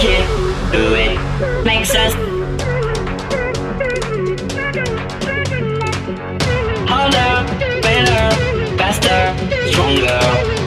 can do it, makes us harder, better, faster, stronger.